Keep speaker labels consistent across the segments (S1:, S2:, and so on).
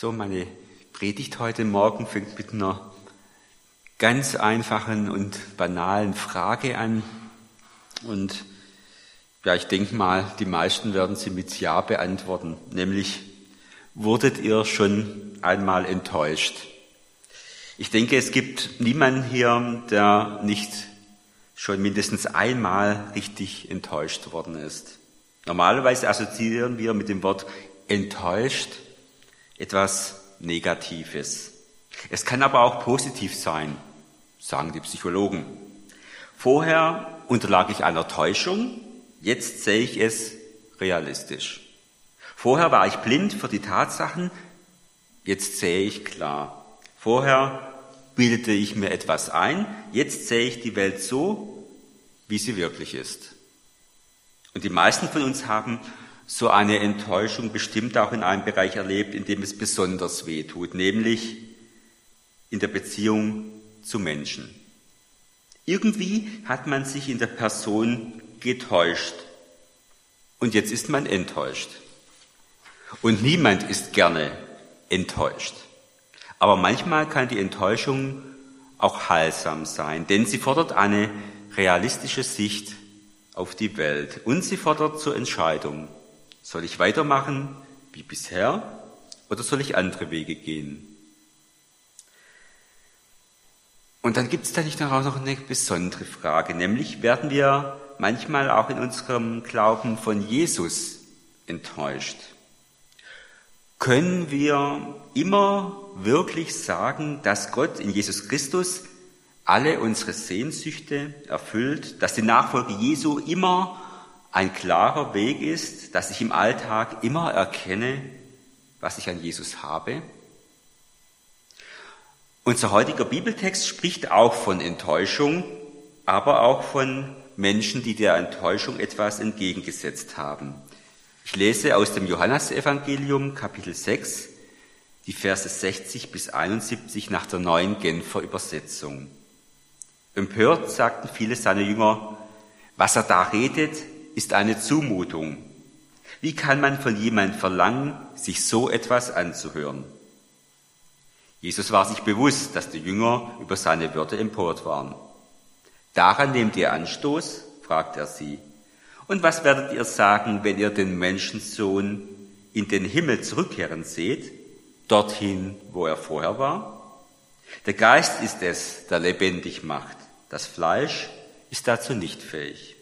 S1: So, meine Predigt heute Morgen fängt mit einer ganz einfachen und banalen Frage an. Und ja, ich denke mal, die meisten werden sie mit Ja beantworten, nämlich, wurdet ihr schon einmal enttäuscht? Ich denke, es gibt niemanden hier, der nicht schon mindestens einmal richtig enttäuscht worden ist. Normalerweise assoziieren wir mit dem Wort enttäuscht etwas Negatives. Es kann aber auch positiv sein, sagen die Psychologen. Vorher unterlag ich einer Täuschung, jetzt sehe ich es realistisch. Vorher war ich blind für die Tatsachen, jetzt sehe ich klar. Vorher bildete ich mir etwas ein, jetzt sehe ich die Welt so, wie sie wirklich ist. Und die meisten von uns haben so eine Enttäuschung bestimmt auch in einem Bereich erlebt, in dem es besonders weh tut, nämlich in der Beziehung zu Menschen. Irgendwie hat man sich in der Person getäuscht und jetzt ist man enttäuscht. Und niemand ist gerne enttäuscht. Aber manchmal kann die Enttäuschung auch heilsam sein, denn sie fordert eine realistische Sicht auf die Welt und sie fordert zur Entscheidung. Soll ich weitermachen wie bisher oder soll ich andere Wege gehen? Und dann gibt es da nicht noch eine besondere Frage, nämlich werden wir manchmal auch in unserem Glauben von Jesus enttäuscht. Können wir immer wirklich sagen, dass Gott in Jesus Christus alle unsere Sehnsüchte erfüllt, dass die Nachfolge Jesu immer ein klarer Weg ist, dass ich im Alltag immer erkenne, was ich an Jesus habe. Unser heutiger Bibeltext spricht auch von Enttäuschung, aber auch von Menschen, die der Enttäuschung etwas entgegengesetzt haben. Ich lese aus dem Johannesevangelium Kapitel 6 die Verse 60 bis 71 nach der neuen Genfer Übersetzung. Empört sagten viele seiner Jünger, was er da redet, ist eine Zumutung. Wie kann man von jemandem verlangen, sich so etwas anzuhören? Jesus war sich bewusst, dass die Jünger über seine Wörter empört waren. Daran nehmt ihr Anstoß? fragt er sie. Und was werdet ihr sagen, wenn ihr den Menschensohn in den Himmel zurückkehren seht, dorthin, wo er vorher war? Der Geist ist es, der lebendig macht. Das Fleisch ist dazu nicht fähig.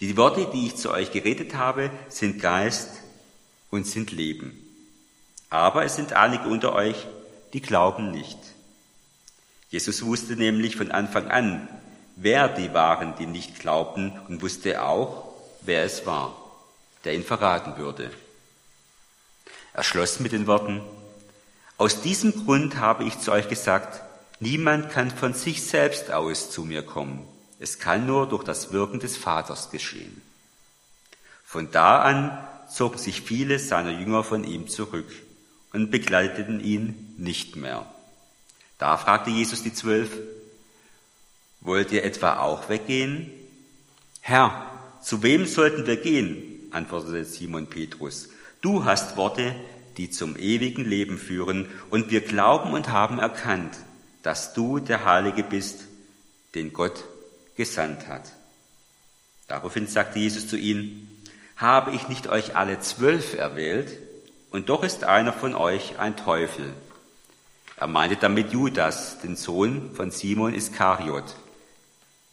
S1: Die Worte, die ich zu euch geredet habe, sind Geist und sind Leben. Aber es sind einige unter euch, die glauben nicht. Jesus wusste nämlich von Anfang an, wer die waren, die nicht glaubten und wusste auch, wer es war, der ihn verraten würde. Er schloss mit den Worten, aus diesem Grund habe ich zu euch gesagt, niemand kann von sich selbst aus zu mir kommen. Es kann nur durch das Wirken des Vaters geschehen. Von da an zogen sich viele seiner Jünger von ihm zurück und begleiteten ihn nicht mehr. Da fragte Jesus die Zwölf, wollt ihr etwa auch weggehen? Herr, zu wem sollten wir gehen? antwortete Simon Petrus. Du hast Worte, die zum ewigen Leben führen, und wir glauben und haben erkannt, dass du der Heilige bist, den Gott gesandt hat. Daraufhin sagte Jesus zu ihnen, habe ich nicht euch alle zwölf erwählt, und doch ist einer von euch ein Teufel. Er meinte damit Judas, den Sohn von Simon Iskariot.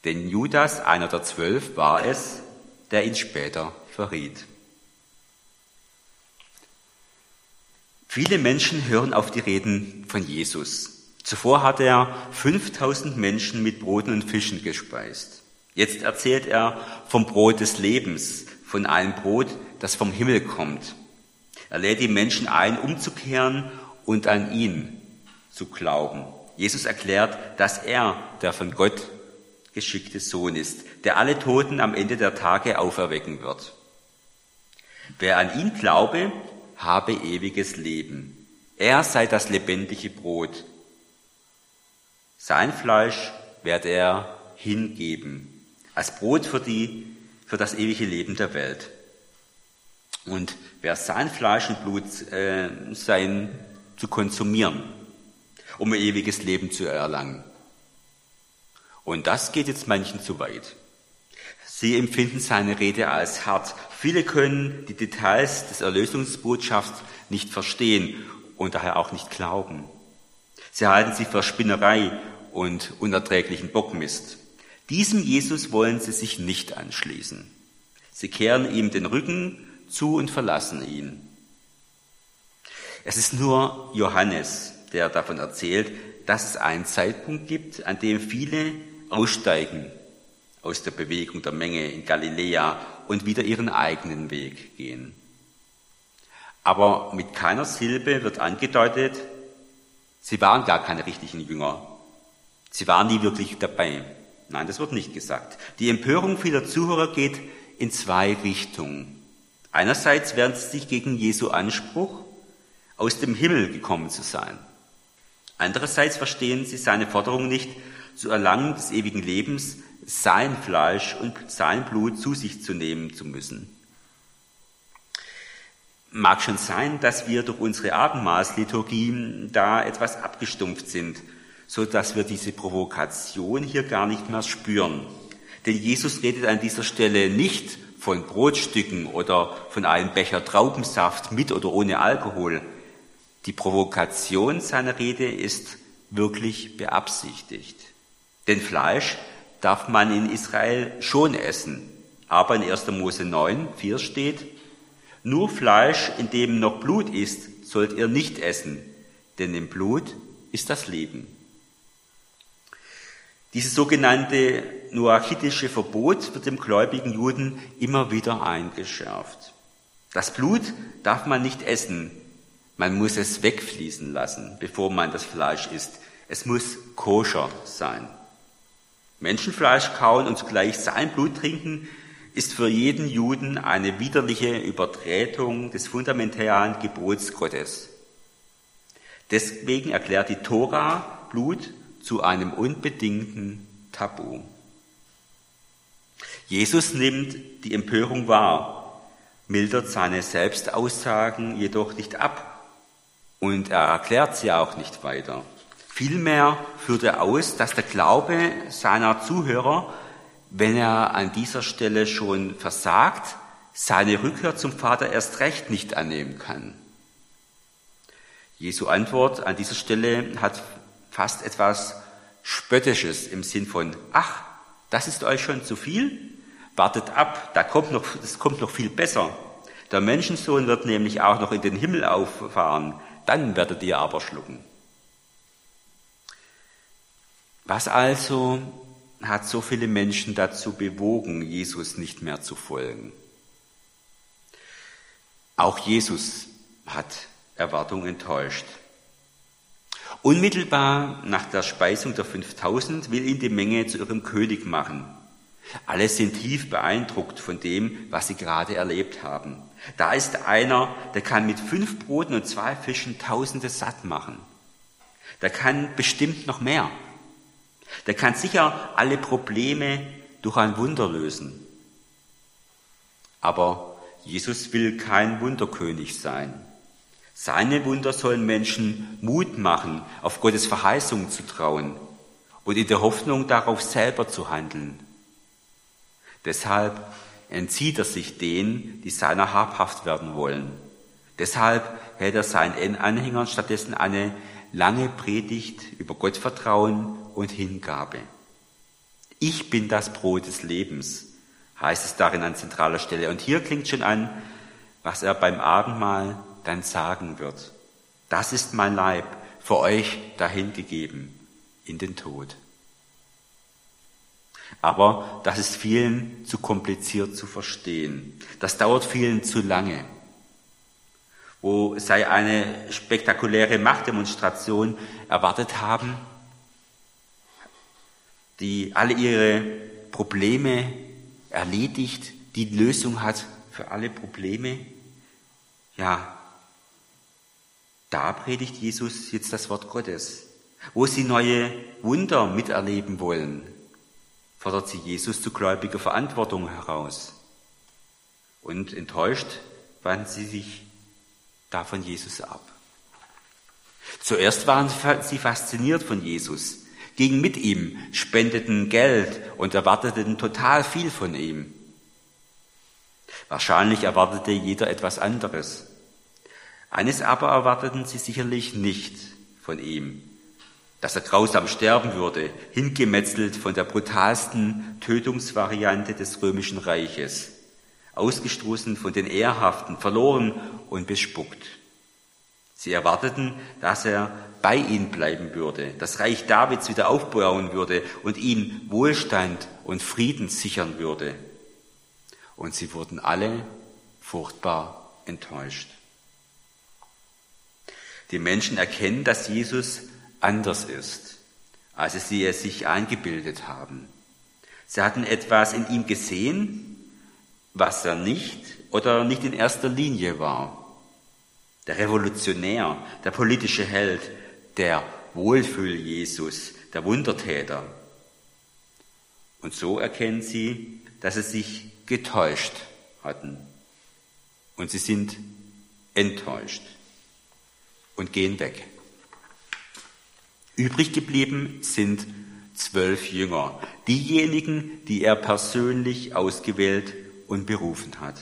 S1: Denn Judas, einer der zwölf, war es, der ihn später verriet. Viele Menschen hören auf die Reden von Jesus. Zuvor hat er 5000 Menschen mit Broten und Fischen gespeist. Jetzt erzählt er vom Brot des Lebens, von einem Brot, das vom Himmel kommt. Er lädt die Menschen ein, umzukehren und an ihn zu glauben. Jesus erklärt, dass er der von Gott geschickte Sohn ist, der alle Toten am Ende der Tage auferwecken wird. Wer an ihn glaube, habe ewiges Leben. Er sei das lebendige Brot, sein Fleisch werde er hingeben, als Brot für, die, für das ewige Leben der Welt. Und wer sein Fleisch und Blut äh, sein zu konsumieren, um ein ewiges Leben zu erlangen. Und das geht jetzt manchen zu weit. Sie empfinden seine Rede als hart. Viele können die Details des Erlösungsbotschafts nicht verstehen und daher auch nicht glauben. Sie halten sie für Spinnerei und unerträglichen Bockmist. Diesem Jesus wollen sie sich nicht anschließen. Sie kehren ihm den Rücken zu und verlassen ihn. Es ist nur Johannes, der davon erzählt, dass es einen Zeitpunkt gibt, an dem viele aussteigen aus der Bewegung der Menge in Galiläa und wieder ihren eigenen Weg gehen. Aber mit keiner Silbe wird angedeutet, sie waren gar keine richtigen Jünger. Sie waren nie wirklich dabei. Nein, das wird nicht gesagt. Die Empörung vieler Zuhörer geht in zwei Richtungen. Einerseits werden sie sich gegen Jesu Anspruch, aus dem Himmel gekommen zu sein. Andererseits verstehen sie seine Forderung nicht, zu Erlangen des ewigen Lebens sein Fleisch und sein Blut zu sich zu nehmen zu müssen. Mag schon sein, dass wir durch unsere Abendmahlsliturgie da etwas abgestumpft sind, so dass wir diese Provokation hier gar nicht mehr spüren. Denn Jesus redet an dieser Stelle nicht von Brotstücken oder von einem Becher Traubensaft mit oder ohne Alkohol. Die Provokation seiner Rede ist wirklich beabsichtigt. Denn Fleisch darf man in Israel schon essen. Aber in 1. Mose 9, 4 steht, nur Fleisch, in dem noch Blut ist, sollt ihr nicht essen, denn im Blut ist das Leben. Dieses sogenannte noachitische Verbot wird dem gläubigen Juden immer wieder eingeschärft. Das Blut darf man nicht essen, man muss es wegfließen lassen, bevor man das Fleisch isst. Es muss koscher sein. Menschenfleisch kauen und zugleich sein Blut trinken, ist für jeden Juden eine widerliche Übertretung des fundamentalen Gebots Gottes. Deswegen erklärt die Tora Blut zu einem unbedingten Tabu. Jesus nimmt die Empörung wahr, mildert seine Selbstaussagen jedoch nicht ab und er erklärt sie auch nicht weiter. Vielmehr führt er aus, dass der Glaube seiner Zuhörer, wenn er an dieser Stelle schon versagt, seine Rückkehr zum Vater erst recht nicht annehmen kann. Jesu Antwort an dieser Stelle hat fast etwas Spöttisches im Sinn von, ach, das ist euch schon zu viel? Wartet ab, da kommt noch, das kommt noch viel besser. Der Menschensohn wird nämlich auch noch in den Himmel auffahren, dann werdet ihr aber schlucken. Was also hat so viele Menschen dazu bewogen, Jesus nicht mehr zu folgen? Auch Jesus hat Erwartung enttäuscht. Unmittelbar nach der Speisung der 5000 will ihn die Menge zu ihrem König machen. Alle sind tief beeindruckt von dem, was sie gerade erlebt haben. Da ist einer, der kann mit fünf Broten und zwei Fischen Tausende satt machen. Der kann bestimmt noch mehr. Der kann sicher alle Probleme durch ein Wunder lösen. Aber Jesus will kein Wunderkönig sein. Seine Wunder sollen Menschen Mut machen, auf Gottes Verheißung zu trauen und in der Hoffnung darauf selber zu handeln. Deshalb entzieht er sich denen, die seiner habhaft werden wollen. Deshalb hält er seinen Anhängern stattdessen eine lange Predigt über Gottvertrauen und Hingabe. Ich bin das Brot des Lebens, heißt es darin an zentraler Stelle. Und hier klingt schon an, was er beim Abendmahl dann sagen wird. Das ist mein Leib, für euch dahingegeben in den Tod. Aber das ist vielen zu kompliziert zu verstehen. Das dauert vielen zu lange wo sei eine spektakuläre Machtdemonstration erwartet haben, die alle ihre Probleme erledigt, die Lösung hat für alle Probleme. Ja, da predigt Jesus jetzt das Wort Gottes. Wo sie neue Wunder miterleben wollen, fordert sie Jesus zu gläubiger Verantwortung heraus. Und enttäuscht wandten sie sich da von Jesus ab. Zuerst waren sie fasziniert von Jesus, gingen mit ihm, spendeten Geld und erwarteten total viel von ihm. Wahrscheinlich erwartete jeder etwas anderes. Eines aber erwarteten sie sicherlich nicht von ihm, dass er grausam sterben würde, hingemetzelt von der brutalsten Tötungsvariante des römischen Reiches, ausgestoßen von den Ehrhaften, verloren und bespuckt. Sie erwarteten, dass er bei ihnen bleiben würde, das Reich Davids wieder aufbauen würde und ihnen Wohlstand und Frieden sichern würde. Und sie wurden alle furchtbar enttäuscht. Die Menschen erkennen, dass Jesus anders ist, als sie es sich eingebildet haben. Sie hatten etwas in ihm gesehen, was er nicht oder nicht in erster Linie war. Der Revolutionär, der politische Held, der Wohlfühl-Jesus, der Wundertäter. Und so erkennen sie, dass sie sich getäuscht hatten. Und sie sind enttäuscht und gehen weg. Übrig geblieben sind zwölf Jünger, diejenigen, die er persönlich ausgewählt und berufen hat.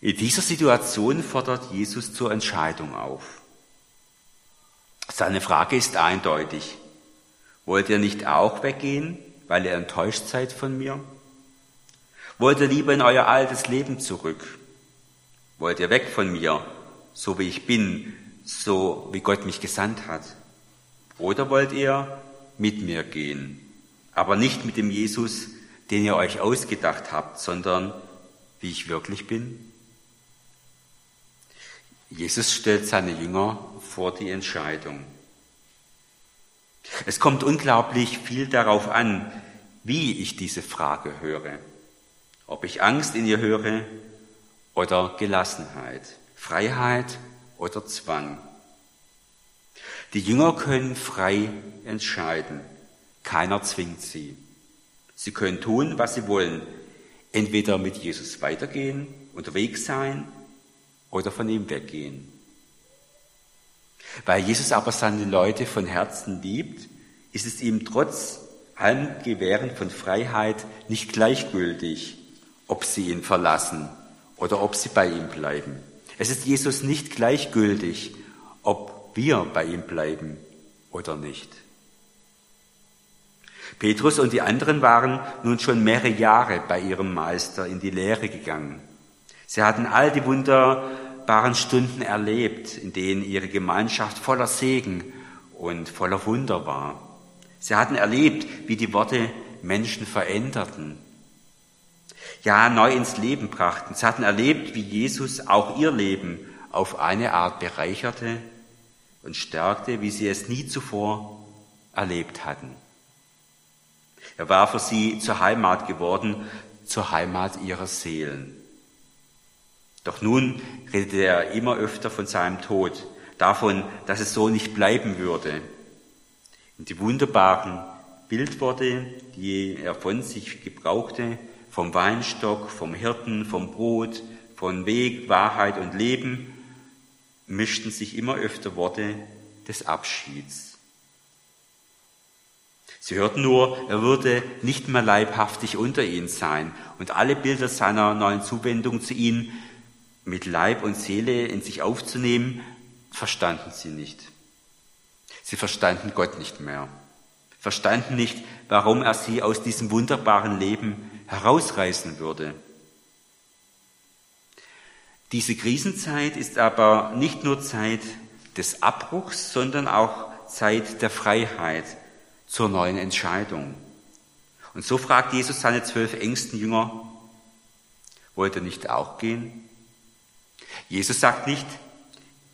S1: In dieser Situation fordert Jesus zur Entscheidung auf. Seine Frage ist eindeutig. Wollt ihr nicht auch weggehen, weil ihr enttäuscht seid von mir? Wollt ihr lieber in euer altes Leben zurück? Wollt ihr weg von mir, so wie ich bin, so wie Gott mich gesandt hat? Oder wollt ihr mit mir gehen, aber nicht mit dem Jesus, den ihr euch ausgedacht habt, sondern wie ich wirklich bin? Jesus stellt seine Jünger vor die Entscheidung. Es kommt unglaublich viel darauf an, wie ich diese Frage höre. Ob ich Angst in ihr höre oder Gelassenheit, Freiheit oder Zwang. Die Jünger können frei entscheiden. Keiner zwingt sie. Sie können tun, was sie wollen. Entweder mit Jesus weitergehen, unterwegs sein oder von ihm weggehen. Weil Jesus aber seine Leute von Herzen liebt, ist es ihm trotz allem Gewähren von Freiheit nicht gleichgültig, ob sie ihn verlassen oder ob sie bei ihm bleiben. Es ist Jesus nicht gleichgültig, ob wir bei ihm bleiben oder nicht. Petrus und die anderen waren nun schon mehrere Jahre bei ihrem Meister in die Lehre gegangen. Sie hatten all die wunderbaren Stunden erlebt, in denen ihre Gemeinschaft voller Segen und voller Wunder war. Sie hatten erlebt, wie die Worte Menschen veränderten, ja neu ins Leben brachten. Sie hatten erlebt, wie Jesus auch ihr Leben auf eine Art bereicherte und stärkte, wie sie es nie zuvor erlebt hatten. Er war für sie zur Heimat geworden, zur Heimat ihrer Seelen. Doch nun redete er immer öfter von seinem Tod, davon, dass es so nicht bleiben würde. Und die wunderbaren Bildworte, die er von sich gebrauchte, vom Weinstock, vom Hirten, vom Brot, von Weg, Wahrheit und Leben, mischten sich immer öfter Worte des Abschieds. Sie hörten nur, er würde nicht mehr leibhaftig unter ihnen sein und alle Bilder seiner neuen Zuwendung zu ihnen mit Leib und Seele in sich aufzunehmen, verstanden sie nicht. Sie verstanden Gott nicht mehr, verstanden nicht, warum er sie aus diesem wunderbaren Leben herausreißen würde. Diese Krisenzeit ist aber nicht nur Zeit des Abbruchs, sondern auch Zeit der Freiheit zur neuen Entscheidung. Und so fragt Jesus seine zwölf engsten Jünger, wollt ihr nicht auch gehen? Jesus sagt nicht,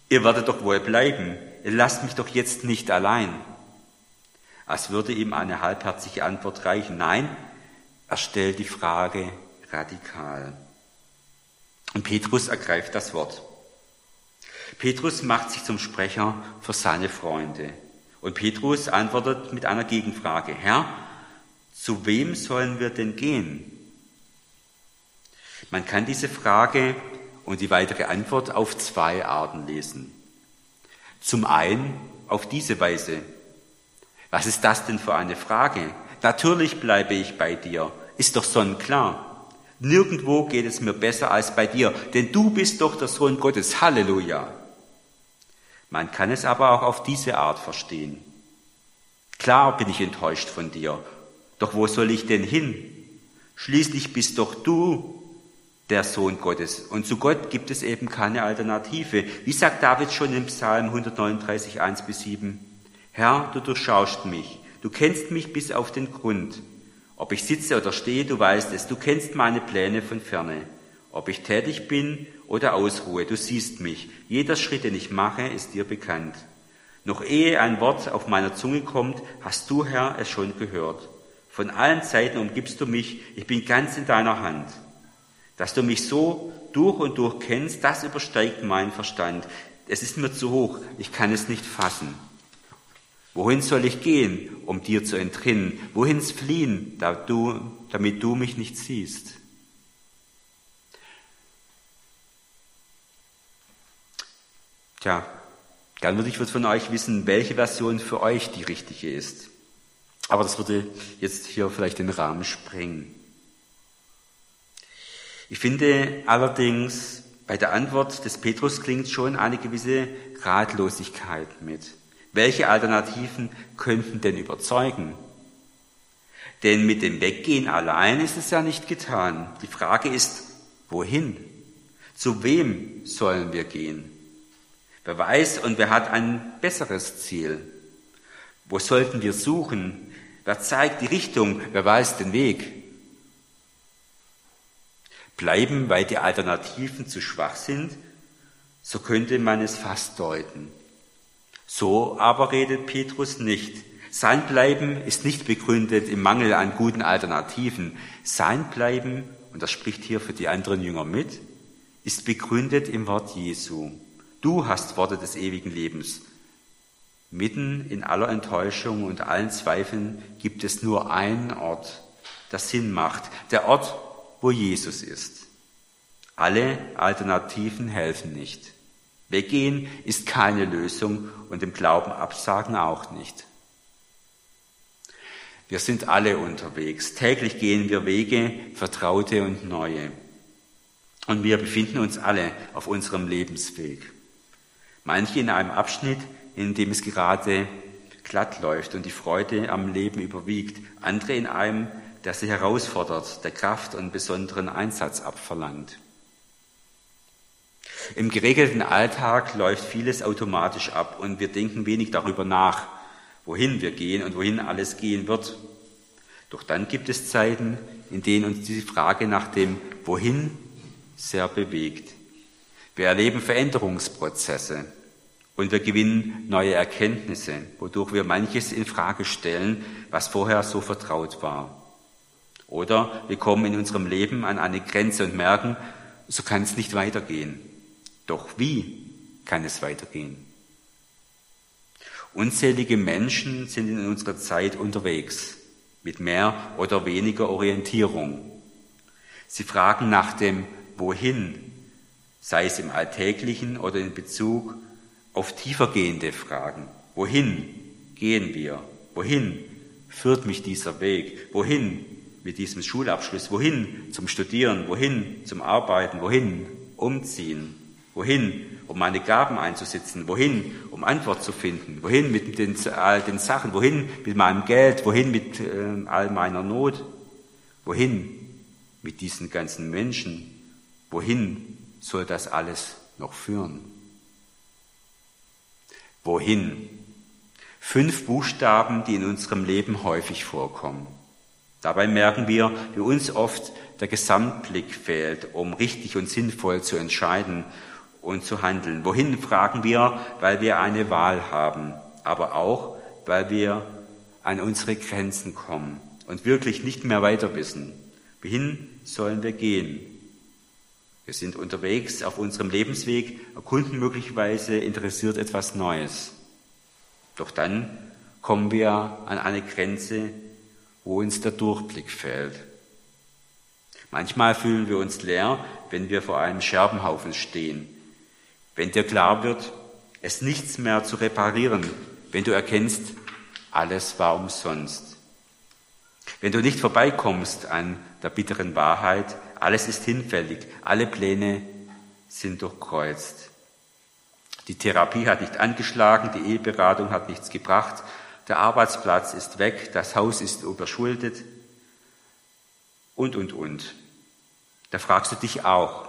S1: ihr werdet doch wohl bleiben, ihr lasst mich doch jetzt nicht allein. Als würde ihm eine halbherzige Antwort reichen. Nein, er stellt die Frage radikal. Und Petrus ergreift das Wort. Petrus macht sich zum Sprecher für seine Freunde. Und Petrus antwortet mit einer Gegenfrage. Herr, zu wem sollen wir denn gehen? Man kann diese Frage und die weitere Antwort auf zwei Arten lesen. Zum einen auf diese Weise. Was ist das denn für eine Frage? Natürlich bleibe ich bei dir, ist doch sonnenklar. Nirgendwo geht es mir besser als bei dir, denn du bist doch der Sohn Gottes. Halleluja. Man kann es aber auch auf diese Art verstehen. Klar bin ich enttäuscht von dir, doch wo soll ich denn hin? Schließlich bist doch du der Sohn Gottes. Und zu Gott gibt es eben keine Alternative. Wie sagt David schon im Psalm 139, 1 bis 7? Herr, du durchschaust mich. Du kennst mich bis auf den Grund. Ob ich sitze oder stehe, du weißt es. Du kennst meine Pläne von ferne. Ob ich tätig bin oder ausruhe, du siehst mich. Jeder Schritt, den ich mache, ist dir bekannt. Noch ehe ein Wort auf meiner Zunge kommt, hast du, Herr, es schon gehört. Von allen Seiten umgibst du mich, ich bin ganz in deiner Hand. Dass du mich so durch und durch kennst, das übersteigt meinen Verstand. Es ist mir zu hoch, ich kann es nicht fassen. Wohin soll ich gehen, um dir zu entrinnen? Wohin fliehen, da du, damit du mich nicht siehst? Tja, gern würde ich von euch wissen, welche Version für euch die richtige ist. Aber das würde jetzt hier vielleicht den Rahmen sprengen. Ich finde allerdings, bei der Antwort des Petrus klingt schon eine gewisse Ratlosigkeit mit. Welche Alternativen könnten denn überzeugen? Denn mit dem Weggehen allein ist es ja nicht getan. Die Frage ist, wohin? Zu wem sollen wir gehen? Wer weiß und wer hat ein besseres Ziel? Wo sollten wir suchen? Wer zeigt die Richtung? Wer weiß den Weg? bleiben, weil die Alternativen zu schwach sind, so könnte man es fast deuten. So aber redet Petrus nicht. Sein Bleiben ist nicht begründet im Mangel an guten Alternativen. Sein Bleiben, und das spricht hier für die anderen Jünger mit, ist begründet im Wort Jesu. Du hast Worte des ewigen Lebens. Mitten in aller Enttäuschung und allen Zweifeln gibt es nur einen Ort, der Sinn macht. Der Ort, wo Jesus ist. Alle Alternativen helfen nicht. Weggehen ist keine Lösung und dem Glauben absagen auch nicht. Wir sind alle unterwegs. Täglich gehen wir Wege, vertraute und neue. Und wir befinden uns alle auf unserem Lebensweg. Manche in einem Abschnitt, in dem es gerade glatt läuft und die Freude am Leben überwiegt. Andere in einem, der sie herausfordert, der Kraft und besonderen Einsatz abverlangt. Im geregelten Alltag läuft vieles automatisch ab und wir denken wenig darüber nach, wohin wir gehen und wohin alles gehen wird. Doch dann gibt es Zeiten, in denen uns diese Frage nach dem Wohin sehr bewegt. Wir erleben Veränderungsprozesse und wir gewinnen neue Erkenntnisse, wodurch wir manches in Frage stellen, was vorher so vertraut war. Oder wir kommen in unserem Leben an eine Grenze und merken, so kann es nicht weitergehen. Doch wie kann es weitergehen? Unzählige Menschen sind in unserer Zeit unterwegs, mit mehr oder weniger Orientierung. Sie fragen nach dem Wohin, sei es im Alltäglichen oder in Bezug auf tiefergehende Fragen. Wohin gehen wir? Wohin führt mich dieser Weg? Wohin mit diesem Schulabschluss? Wohin zum Studieren? Wohin zum Arbeiten? Wohin umziehen? Wohin, um meine Gaben einzusetzen? Wohin, um Antwort zu finden? Wohin mit den, all den Sachen? Wohin mit meinem Geld? Wohin mit äh, all meiner Not? Wohin mit diesen ganzen Menschen? Wohin soll das alles noch führen? Wohin? Fünf Buchstaben, die in unserem Leben häufig vorkommen. Dabei merken wir, wie uns oft der Gesamtblick fehlt, um richtig und sinnvoll zu entscheiden und zu handeln. Wohin fragen wir, weil wir eine Wahl haben, aber auch, weil wir an unsere Grenzen kommen und wirklich nicht mehr weiter wissen. Wohin sollen wir gehen? Wir sind unterwegs auf unserem Lebensweg, erkunden möglicherweise interessiert etwas Neues. Doch dann kommen wir an eine Grenze, wo uns der Durchblick fehlt. Manchmal fühlen wir uns leer, wenn wir vor einem Scherbenhaufen stehen wenn dir klar wird, es nichts mehr zu reparieren, wenn du erkennst, alles war umsonst. Wenn du nicht vorbeikommst an der bitteren Wahrheit, alles ist hinfällig, alle Pläne sind durchkreuzt. Die Therapie hat nicht angeschlagen, die Eheberatung hat nichts gebracht, der Arbeitsplatz ist weg, das Haus ist überschuldet und, und, und. Da fragst du dich auch,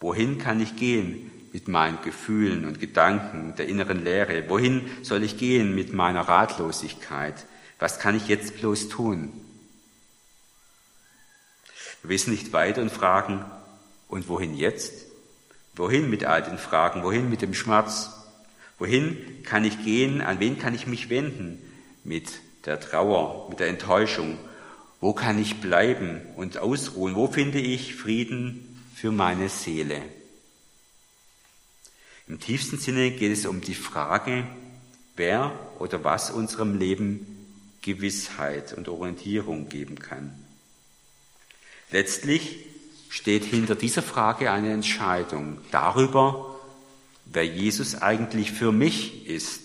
S1: wohin kann ich gehen mit meinen Gefühlen und Gedanken der inneren Leere? Wohin soll ich gehen mit meiner Ratlosigkeit? Was kann ich jetzt bloß tun? Wir wissen nicht weiter und fragen, und wohin jetzt? Wohin mit all den Fragen? Wohin mit dem Schmerz? Wohin kann ich gehen? An wen kann ich mich wenden? Mit der Trauer, mit der Enttäuschung. Wo kann ich bleiben und ausruhen? Wo finde ich Frieden für meine Seele? Im tiefsten Sinne geht es um die Frage, wer oder was unserem Leben Gewissheit und Orientierung geben kann. Letztlich steht hinter dieser Frage eine Entscheidung darüber, wer Jesus eigentlich für mich ist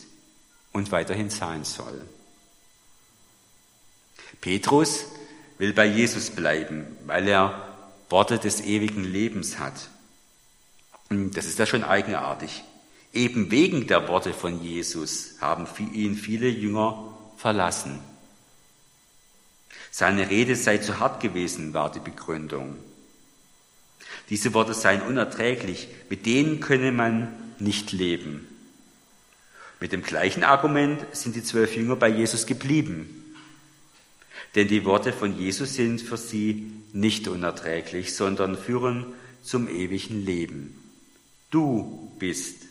S1: und weiterhin sein soll. Petrus will bei Jesus bleiben, weil er Worte des ewigen Lebens hat. Das ist ja schon eigenartig. Eben wegen der Worte von Jesus haben ihn viele Jünger verlassen. Seine Rede sei zu hart gewesen, war die Begründung. Diese Worte seien unerträglich, mit denen könne man nicht leben. Mit dem gleichen Argument sind die zwölf Jünger bei Jesus geblieben. Denn die Worte von Jesus sind für sie nicht unerträglich, sondern führen zum ewigen Leben. Du bist,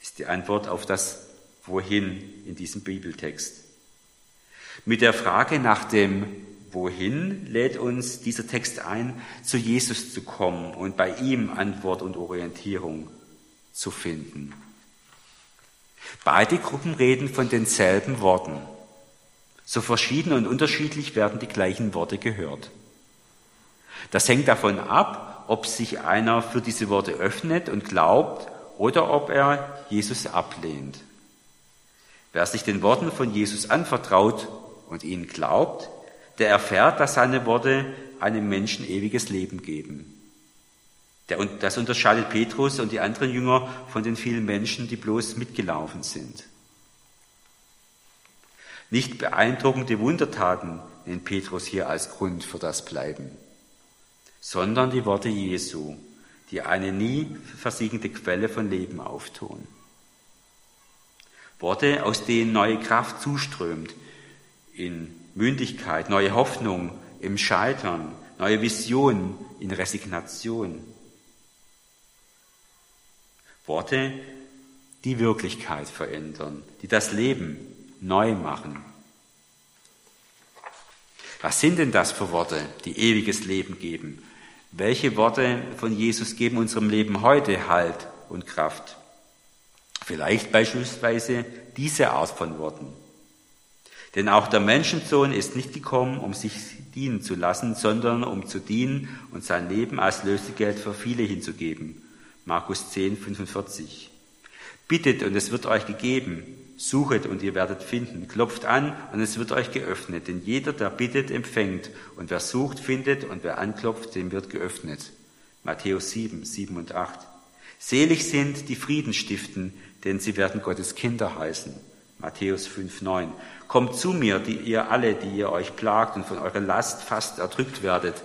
S1: ist die Antwort auf das Wohin in diesem Bibeltext. Mit der Frage nach dem Wohin lädt uns dieser Text ein, zu Jesus zu kommen und bei ihm Antwort und Orientierung zu finden. Beide Gruppen reden von denselben Worten. So verschieden und unterschiedlich werden die gleichen Worte gehört. Das hängt davon ab, ob sich einer für diese Worte öffnet und glaubt oder ob er Jesus ablehnt. Wer sich den Worten von Jesus anvertraut und ihnen glaubt, der erfährt, dass seine Worte einem Menschen ewiges Leben geben. Das unterscheidet Petrus und die anderen Jünger von den vielen Menschen, die bloß mitgelaufen sind. Nicht beeindruckende Wundertaten nennt Petrus hier als Grund für das Bleiben, sondern die Worte Jesu, die eine nie versiegende Quelle von Leben auftun. Worte, aus denen neue Kraft zuströmt in Mündigkeit, neue Hoffnung im Scheitern, neue Vision in Resignation. Worte, die Wirklichkeit verändern, die das Leben neu machen. Was sind denn das für Worte, die ewiges Leben geben? Welche Worte von Jesus geben unserem Leben heute Halt und Kraft? Vielleicht beispielsweise diese Art von Worten. Denn auch der Menschensohn ist nicht gekommen, um sich dienen zu lassen, sondern um zu dienen und sein Leben als Lösegeld für viele hinzugeben. Markus 10, 45. Bittet und es wird euch gegeben. Suchet und ihr werdet finden. Klopft an und es wird euch geöffnet. Denn jeder, der bittet, empfängt. Und wer sucht, findet. Und wer anklopft, dem wird geöffnet. Matthäus 7, 7 und 8. Selig sind die Frieden stiften, denn sie werden Gottes Kinder heißen. Matthäus 5, 9. Kommt zu mir, die ihr alle, die ihr euch plagt und von eurer Last fast erdrückt werdet.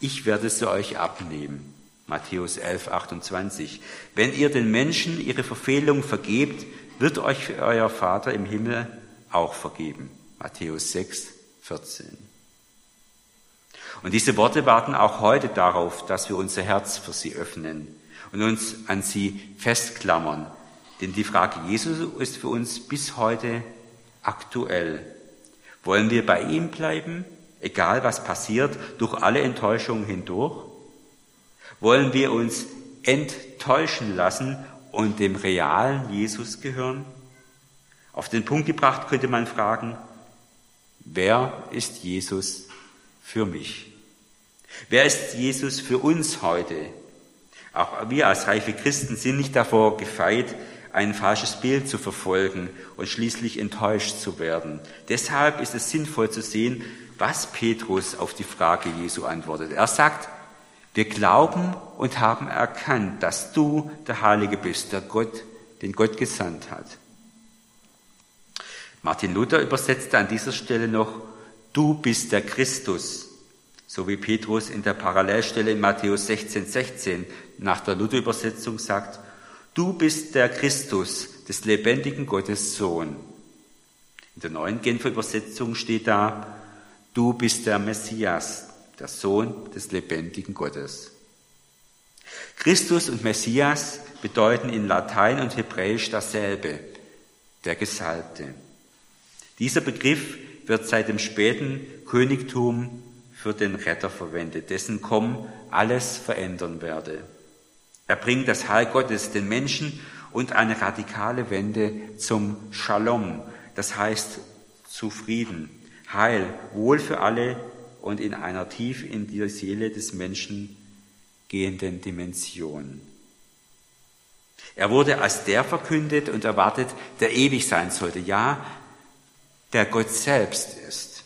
S1: Ich werde sie euch abnehmen. Matthäus 11, 28. Wenn ihr den Menschen ihre Verfehlung vergebt, wird euch euer Vater im Himmel auch vergeben. Matthäus 6, 14. Und diese Worte warten auch heute darauf, dass wir unser Herz für sie öffnen und uns an sie festklammern, denn die Frage Jesus ist für uns bis heute aktuell. Wollen wir bei ihm bleiben, egal was passiert, durch alle Enttäuschungen hindurch? Wollen wir uns enttäuschen lassen und dem realen Jesus gehören? Auf den Punkt gebracht könnte man fragen, wer ist Jesus für mich? Wer ist Jesus für uns heute? Auch wir als reife Christen sind nicht davor gefeit, ein falsches Bild zu verfolgen und schließlich enttäuscht zu werden. Deshalb ist es sinnvoll zu sehen, was Petrus auf die Frage Jesu antwortet. Er sagt, wir glauben und haben erkannt, dass du der Heilige bist, der Gott, den Gott gesandt hat. Martin Luther übersetzte an dieser Stelle noch, du bist der Christus, so wie Petrus in der Parallelstelle in Matthäus 16, 16 nach der Luther-Übersetzung sagt, du bist der Christus, des lebendigen Gottes Sohn. In der neuen Genfer Übersetzung steht da, du bist der Messias, der Sohn des lebendigen Gottes. Christus und Messias bedeuten in Latein und Hebräisch dasselbe, der Gesalbte. Dieser Begriff wird seit dem späten Königtum für den Retter verwendet, dessen Kommen alles verändern werde. Er bringt das Heil Gottes den Menschen und eine radikale Wende zum Shalom, das heißt zu Frieden, Heil, Wohl für alle und in einer tief in die Seele des Menschen gehenden Dimension. Er wurde als der verkündet und erwartet, der ewig sein sollte, ja, der Gott selbst ist.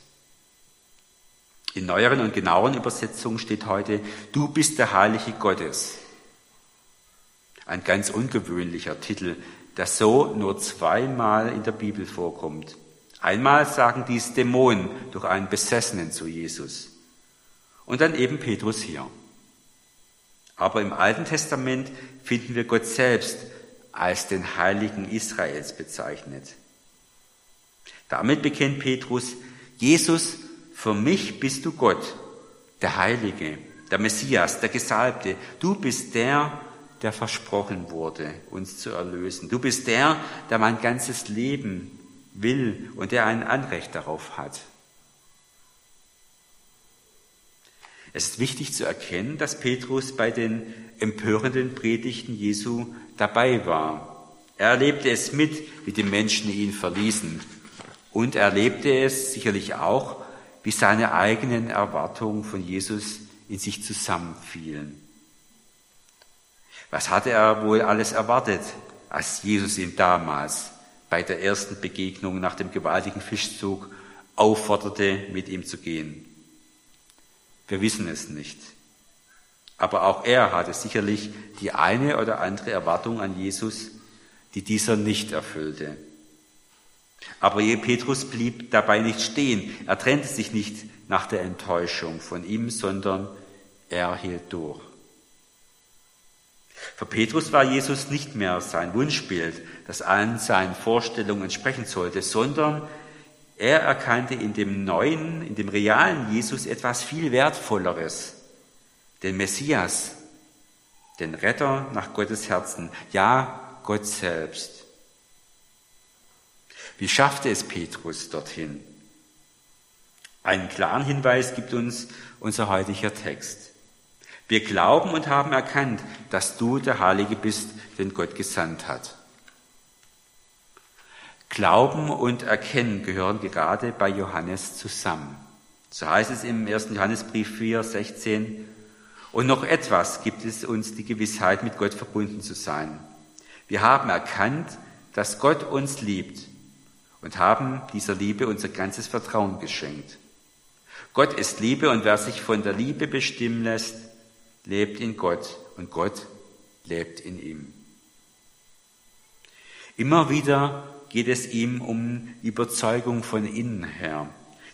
S1: In neueren und genaueren Übersetzungen steht heute, du bist der Heilige Gottes. Ein ganz ungewöhnlicher Titel, der so nur zweimal in der Bibel vorkommt. Einmal sagen dies Dämonen durch einen Besessenen zu Jesus. Und dann eben Petrus hier. Aber im Alten Testament finden wir Gott selbst als den Heiligen Israels bezeichnet. Damit bekennt Petrus, Jesus, für mich bist du Gott, der Heilige, der Messias, der Gesalbte. Du bist der, der versprochen wurde, uns zu erlösen. Du bist der, der mein ganzes Leben will und der ein Anrecht darauf hat. Es ist wichtig zu erkennen, dass Petrus bei den empörenden Predigten Jesu dabei war. Er erlebte es mit, wie die Menschen ihn verließen. Und er erlebte es sicherlich auch, wie seine eigenen Erwartungen von Jesus in sich zusammenfielen. Was hatte er wohl alles erwartet, als Jesus ihn damals bei der ersten Begegnung nach dem gewaltigen Fischzug aufforderte, mit ihm zu gehen. Wir wissen es nicht. Aber auch er hatte sicherlich die eine oder andere Erwartung an Jesus, die dieser nicht erfüllte. Aber Petrus blieb dabei nicht stehen. Er trennte sich nicht nach der Enttäuschung von ihm, sondern er hielt durch. Für Petrus war Jesus nicht mehr sein Wunschbild, das allen seinen Vorstellungen entsprechen sollte, sondern er erkannte in dem neuen, in dem realen Jesus etwas viel Wertvolleres, den Messias, den Retter nach Gottes Herzen, ja Gott selbst. Wie schaffte es Petrus dorthin? Einen klaren Hinweis gibt uns unser heutiger Text. Wir glauben und haben erkannt, dass du der Heilige bist, den Gott gesandt hat. Glauben und Erkennen gehören gerade bei Johannes zusammen. So heißt es im 1. Johannesbrief 4, 16. Und noch etwas gibt es uns die Gewissheit, mit Gott verbunden zu sein. Wir haben erkannt, dass Gott uns liebt und haben dieser Liebe unser ganzes Vertrauen geschenkt. Gott ist Liebe und wer sich von der Liebe bestimmen lässt, lebt in Gott und Gott lebt in ihm. Immer wieder geht es ihm um Überzeugung von innen her,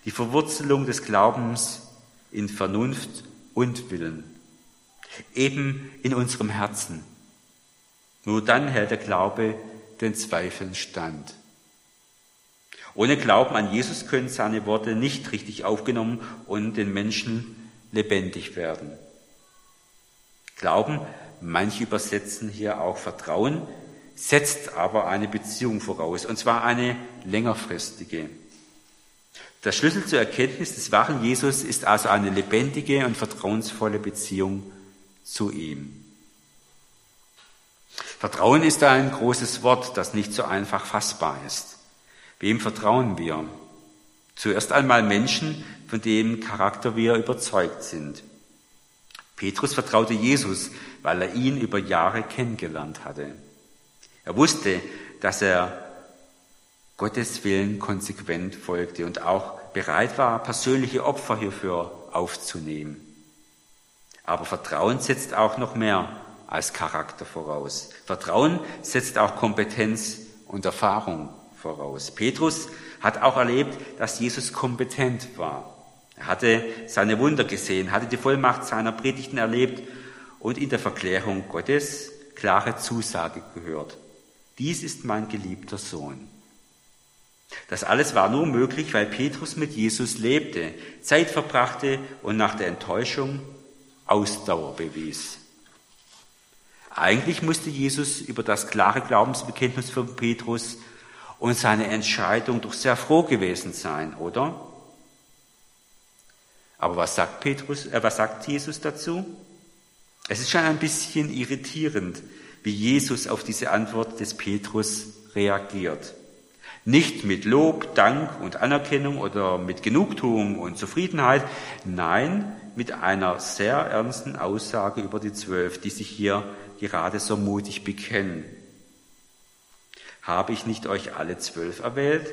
S1: die Verwurzelung des Glaubens in Vernunft und Willen, eben in unserem Herzen. Nur dann hält der Glaube den Zweifeln stand. Ohne Glauben an Jesus können seine Worte nicht richtig aufgenommen und den Menschen lebendig werden. Glauben, manche übersetzen hier auch Vertrauen, setzt aber eine Beziehung voraus, und zwar eine längerfristige. Der Schlüssel zur Erkenntnis des wahren Jesus ist also eine lebendige und vertrauensvolle Beziehung zu ihm. Vertrauen ist ein großes Wort, das nicht so einfach fassbar ist. Wem vertrauen wir? Zuerst einmal Menschen, von deren Charakter wir überzeugt sind. Petrus vertraute Jesus, weil er ihn über Jahre kennengelernt hatte. Er wusste, dass er Gottes Willen konsequent folgte und auch bereit war, persönliche Opfer hierfür aufzunehmen. Aber Vertrauen setzt auch noch mehr als Charakter voraus. Vertrauen setzt auch Kompetenz und Erfahrung voraus. Petrus hat auch erlebt, dass Jesus kompetent war. Er hatte seine Wunder gesehen, hatte die Vollmacht seiner Predigten erlebt und in der Verklärung Gottes klare Zusage gehört. Dies ist mein geliebter Sohn. Das alles war nur möglich, weil Petrus mit Jesus lebte, Zeit verbrachte und nach der Enttäuschung Ausdauer bewies. Eigentlich musste Jesus über das klare Glaubensbekenntnis von Petrus und seine Entscheidung doch sehr froh gewesen sein, oder? Aber was sagt Petrus, äh, was sagt Jesus dazu? Es ist schon ein bisschen irritierend, wie Jesus auf diese Antwort des Petrus reagiert. Nicht mit Lob, Dank und Anerkennung oder mit Genugtuung und Zufriedenheit, nein, mit einer sehr ernsten Aussage über die Zwölf, die sich hier gerade so mutig bekennen. Habe ich nicht euch alle zwölf erwählt?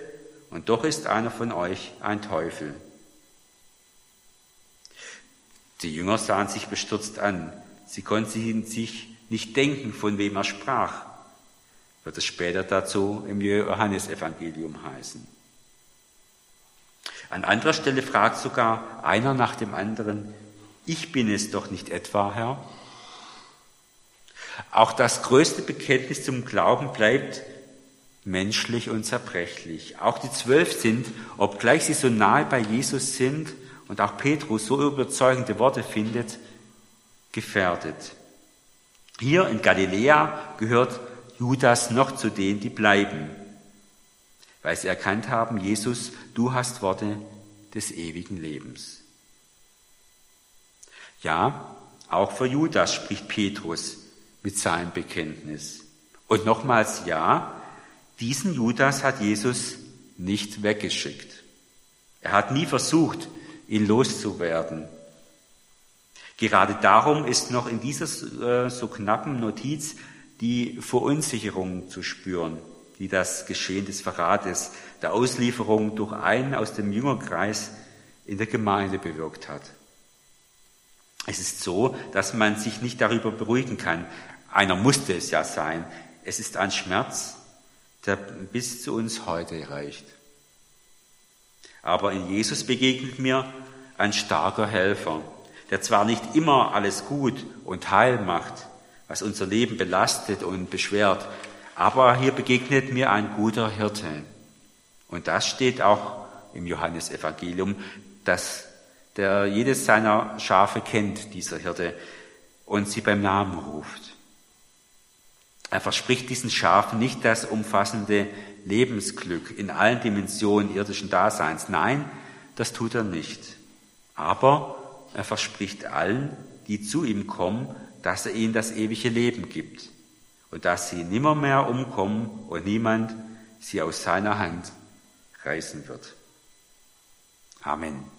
S1: Und doch ist einer von euch ein Teufel. Die Jünger sahen sich bestürzt an. Sie konnten sich nicht denken, von wem er sprach. Wird es später dazu im Johannesevangelium heißen. An anderer Stelle fragt sogar einer nach dem anderen, ich bin es doch nicht etwa, Herr? Auch das größte Bekenntnis zum Glauben bleibt menschlich und zerbrechlich. Auch die Zwölf sind, obgleich sie so nahe bei Jesus sind, und auch Petrus so überzeugende Worte findet, gefährdet. Hier in Galiläa gehört Judas noch zu denen, die bleiben, weil sie erkannt haben, Jesus, du hast Worte des ewigen Lebens. Ja, auch für Judas spricht Petrus mit seinem Bekenntnis. Und nochmals ja, diesen Judas hat Jesus nicht weggeschickt. Er hat nie versucht, ihn loszuwerden. Gerade darum ist noch in dieser äh, so knappen Notiz die Verunsicherung zu spüren, die das Geschehen des Verrates, der Auslieferung durch einen aus dem Jüngerkreis in der Gemeinde bewirkt hat. Es ist so, dass man sich nicht darüber beruhigen kann. Einer musste es ja sein. Es ist ein Schmerz, der bis zu uns heute reicht. Aber in Jesus begegnet mir ein starker Helfer, der zwar nicht immer alles gut und heil macht, was unser Leben belastet und beschwert, aber hier begegnet mir ein guter Hirte. Und das steht auch im Johannesevangelium, dass der jedes seiner Schafe kennt, dieser Hirte, und sie beim Namen ruft. Er verspricht diesen Schafen nicht das umfassende Lebensglück in allen Dimensionen irdischen Daseins. Nein, das tut er nicht. Aber er verspricht allen, die zu ihm kommen, dass er ihnen das ewige Leben gibt und dass sie nimmermehr umkommen und niemand sie aus seiner Hand reißen wird. Amen.